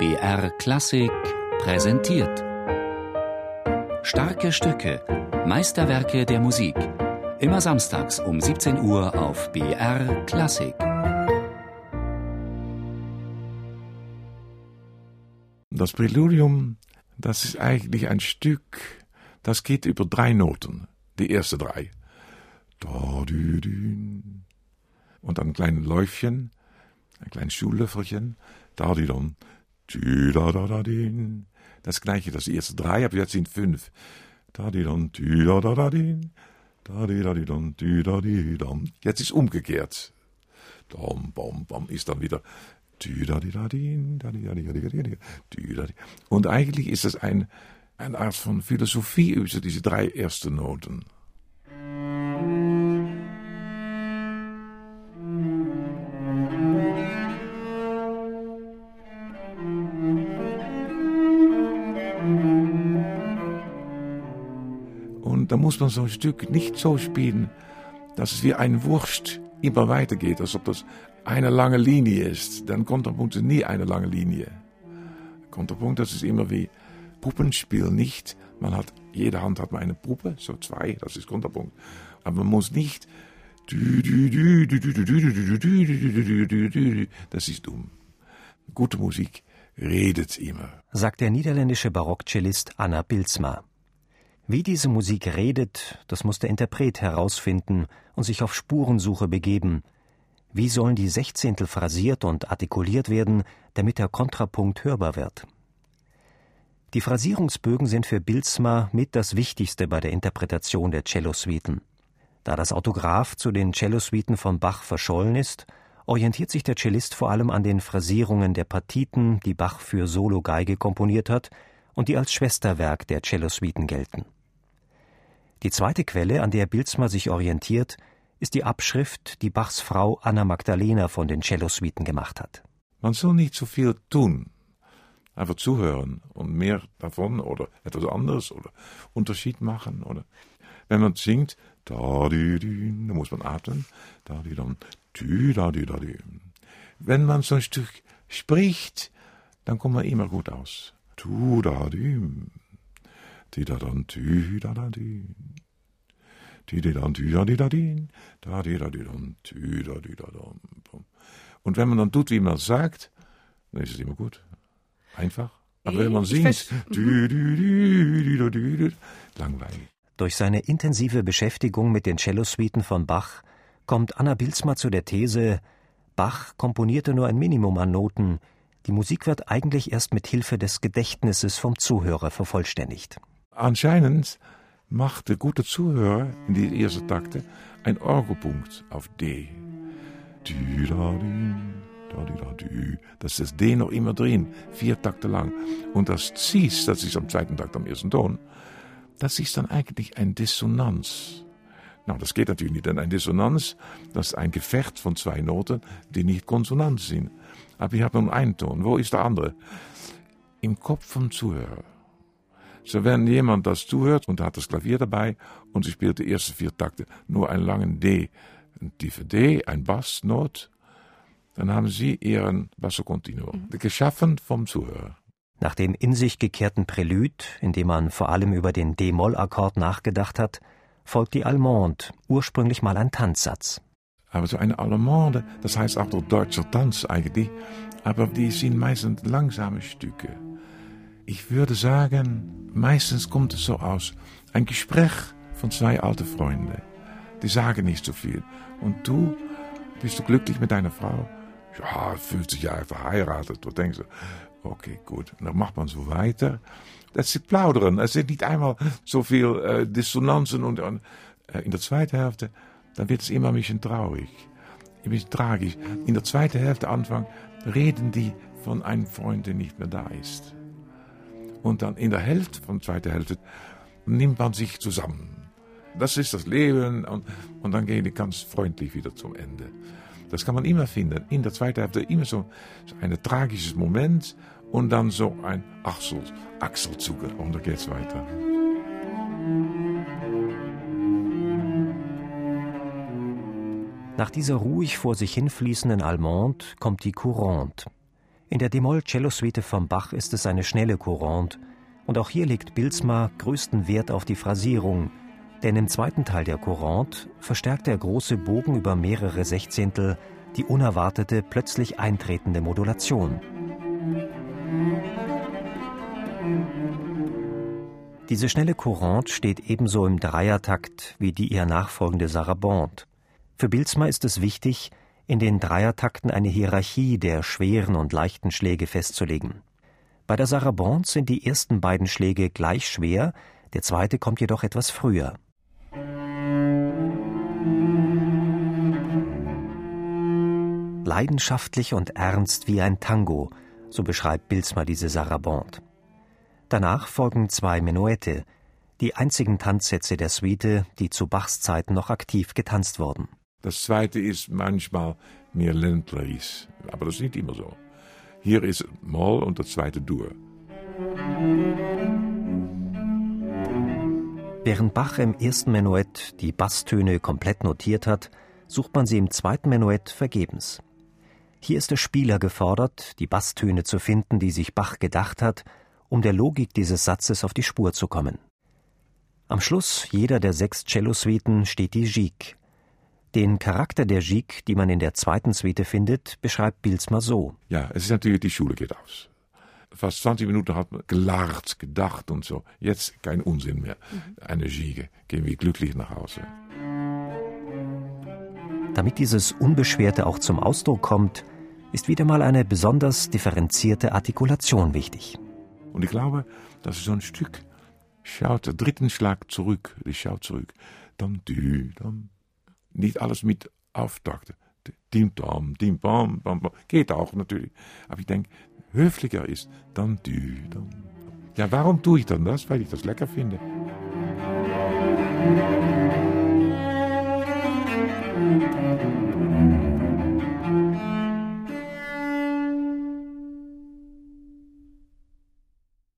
BR Klassik präsentiert. Starke Stücke, Meisterwerke der Musik. Immer samstags um 17 Uhr auf BR Klassik. Das Präludium, das ist eigentlich ein Stück, das geht über drei Noten. Die erste drei. Und ein kleines Läufchen, ein kleines Schuhlöffelchen. Das gleiche, das erste drei, aber jetzt sind fünf. Jetzt ist umgekehrt. Ist dann wieder. Und eigentlich ist es ein, eine Art von Philosophie über diese drei ersten Noten. Muss man so ein Stück nicht so spielen, dass es wie ein Wurst immer weitergeht, als ob das eine lange Linie ist. Dann Kontrapunkt ist nie eine lange Linie. Kontrapunkt, das ist immer wie Puppenspiel nicht. Man hat, jede Hand hat man eine Puppe, so zwei, das ist Kontrapunkt. Aber man muss nicht das ist dumm. Gute Musik redet immer. Sagt der niederländische Barockcellist Anna Bilsma. Wie diese Musik redet, das muss der Interpret herausfinden und sich auf Spurensuche begeben. Wie sollen die Sechzehntel phrasiert und artikuliert werden, damit der Kontrapunkt hörbar wird? Die Phrasierungsbögen sind für Bilsma mit das Wichtigste bei der Interpretation der Cellosuiten. Da das Autograph zu den Cellosuiten von Bach verschollen ist, orientiert sich der Cellist vor allem an den Phrasierungen der Partiten, die Bach für Solo-Geige komponiert hat und die als Schwesterwerk der Cellosuiten gelten. Die zweite Quelle, an der Bilsma sich orientiert, ist die Abschrift, die Bachs Frau Anna Magdalena von den Cellosuiten gemacht hat. Man soll nicht so viel tun, einfach zuhören und mehr davon oder etwas anderes oder Unterschied machen oder wenn man singt, da di di, dann muss man atmen, da di dann, tü da di da di. Wenn man so ein Stück spricht, dann kommt man immer gut aus. Tu da di, di da dann, tü da da di. Di di dann, tü da di da di, da di da di dann, tü da di da dann. Und wenn man dann tut, wie man sagt, dann ist es immer gut. Einfach. Aber wenn man singt, dü, dü, dü, dü, langweilig. Durch seine intensive Beschäftigung mit den Cellosuiten von Bach kommt Anna Bilsma zu der These, Bach komponierte nur ein Minimum an Noten, die Musik wird eigentlich erst mit Hilfe des Gedächtnisses vom Zuhörer vervollständigt. Anscheinend macht der gute Zuhörer in die ersten Takte ein Orgelpunkt auf D. Das ist das D noch immer drin, vier Takte lang. Und das Cis, das ist am zweiten Takt am ersten Ton, das ist dann eigentlich ein Dissonanz. Nou, das geht natürlich nicht, denn ein Dissonanz, das ist ein Gefecht von zwei Noten, die nicht konsonant sind. Aber ich habe nur einen Ton. Wo ist der andere? Im Kopf vom Zuhörer. So, wenn jemand das zuhört und hat das Klavier dabei und sie spielt die ersten vier Takte nur einen langen D, ein tiefe D, ein Bassnot, dann haben sie ihren Basso Continuo, mhm. geschaffen vom Zuhörer. Nach dem in sich gekehrten Prälud, in dem man vor allem über den D-Moll-Akkord nachgedacht hat, folgt die Allemande, ursprünglich mal ein Tanzsatz. Aber so eine Allemande, das heißt auch der deutscher Tanz eigentlich, aber die sind meistens langsame Stücke. Ich würde sagen, meistens kommt es so aus, ein Gespräch von zwei alten Freunden. Die sagen nicht so viel. Und du, bist du glücklich mit deiner Frau? Ja, 50 Jahre verheiratet. Du denkst, Okay, gut. Und dann macht man so weiter. Das ist Plaudern. Es sind nicht einmal so viel äh, Dissonanzen und äh, in der zweiten Hälfte, dann wird es immer ein bisschen traurig, ein bisschen tragisch. In der zweiten Hälfte Anfang reden die von einem Freund, der nicht mehr da ist. Und dann in der Hälfte von der zweiten Hälfte nimmt man sich zusammen. Das ist das Leben und, und dann gehen die ganz freundlich wieder zum Ende. Das kann man immer finden. In der zweiten Hälfte immer so, so ein tragisches Moment und dann so ein Achsel, Achselzuge und dann geht's weiter. Nach dieser ruhig vor sich hinfließenden Allemande kommt die Courante. In der D-Moll-Cellosuite von Bach ist es eine schnelle Courante, und auch hier legt Bilsma größten Wert auf die Phrasierung, denn im zweiten Teil der Courante verstärkt der große Bogen über mehrere Sechzehntel die unerwartete, plötzlich eintretende Modulation. Diese schnelle Courante steht ebenso im Dreiertakt wie die ihr nachfolgende Sarabande. Für Bilsma ist es wichtig, in den Dreiertakten eine Hierarchie der schweren und leichten Schläge festzulegen. Bei der Sarabande sind die ersten beiden Schläge gleich schwer, der zweite kommt jedoch etwas früher. Leidenschaftlich und ernst wie ein Tango, so beschreibt Bilsma diese Sarabande. Danach folgen zwei Menuette, die einzigen Tanzsätze der Suite, die zu Bachs Zeiten noch aktiv getanzt wurden. Das zweite ist manchmal mehr ländlerisch, aber das ist nicht immer so. Hier ist Moll und das zweite Dur. Während Bach im ersten Menuett die Basstöne komplett notiert hat, sucht man sie im zweiten Menuett vergebens. Hier ist der Spieler gefordert, die Basstöne zu finden, die sich Bach gedacht hat, um der Logik dieses Satzes auf die Spur zu kommen. Am Schluss jeder der sechs Cellosuiten steht die Gigue, den Charakter der Gigue, die man in der zweiten Suite findet, beschreibt Bilsma so. Ja, es ist natürlich, die Schule geht aus. Fast 20 Minuten hat man gelacht, gedacht und so. Jetzt kein Unsinn mehr. Eine Gigue. Gehen wir glücklich nach Hause. Damit dieses Unbeschwerte auch zum Ausdruck kommt, ist wieder mal eine besonders differenzierte Artikulation wichtig. Und ich glaube, das ist so ein Stück. Schaut der dritten Schlag zurück, die schaut zurück. Dann dü, dann nicht alles dam, dim bam, bam, bam. Geht auch natürlich. Aber ich denke, höflicher dann dü, dann. Ja, warum tue ich dann das? Weil ich das lecker finde. Musik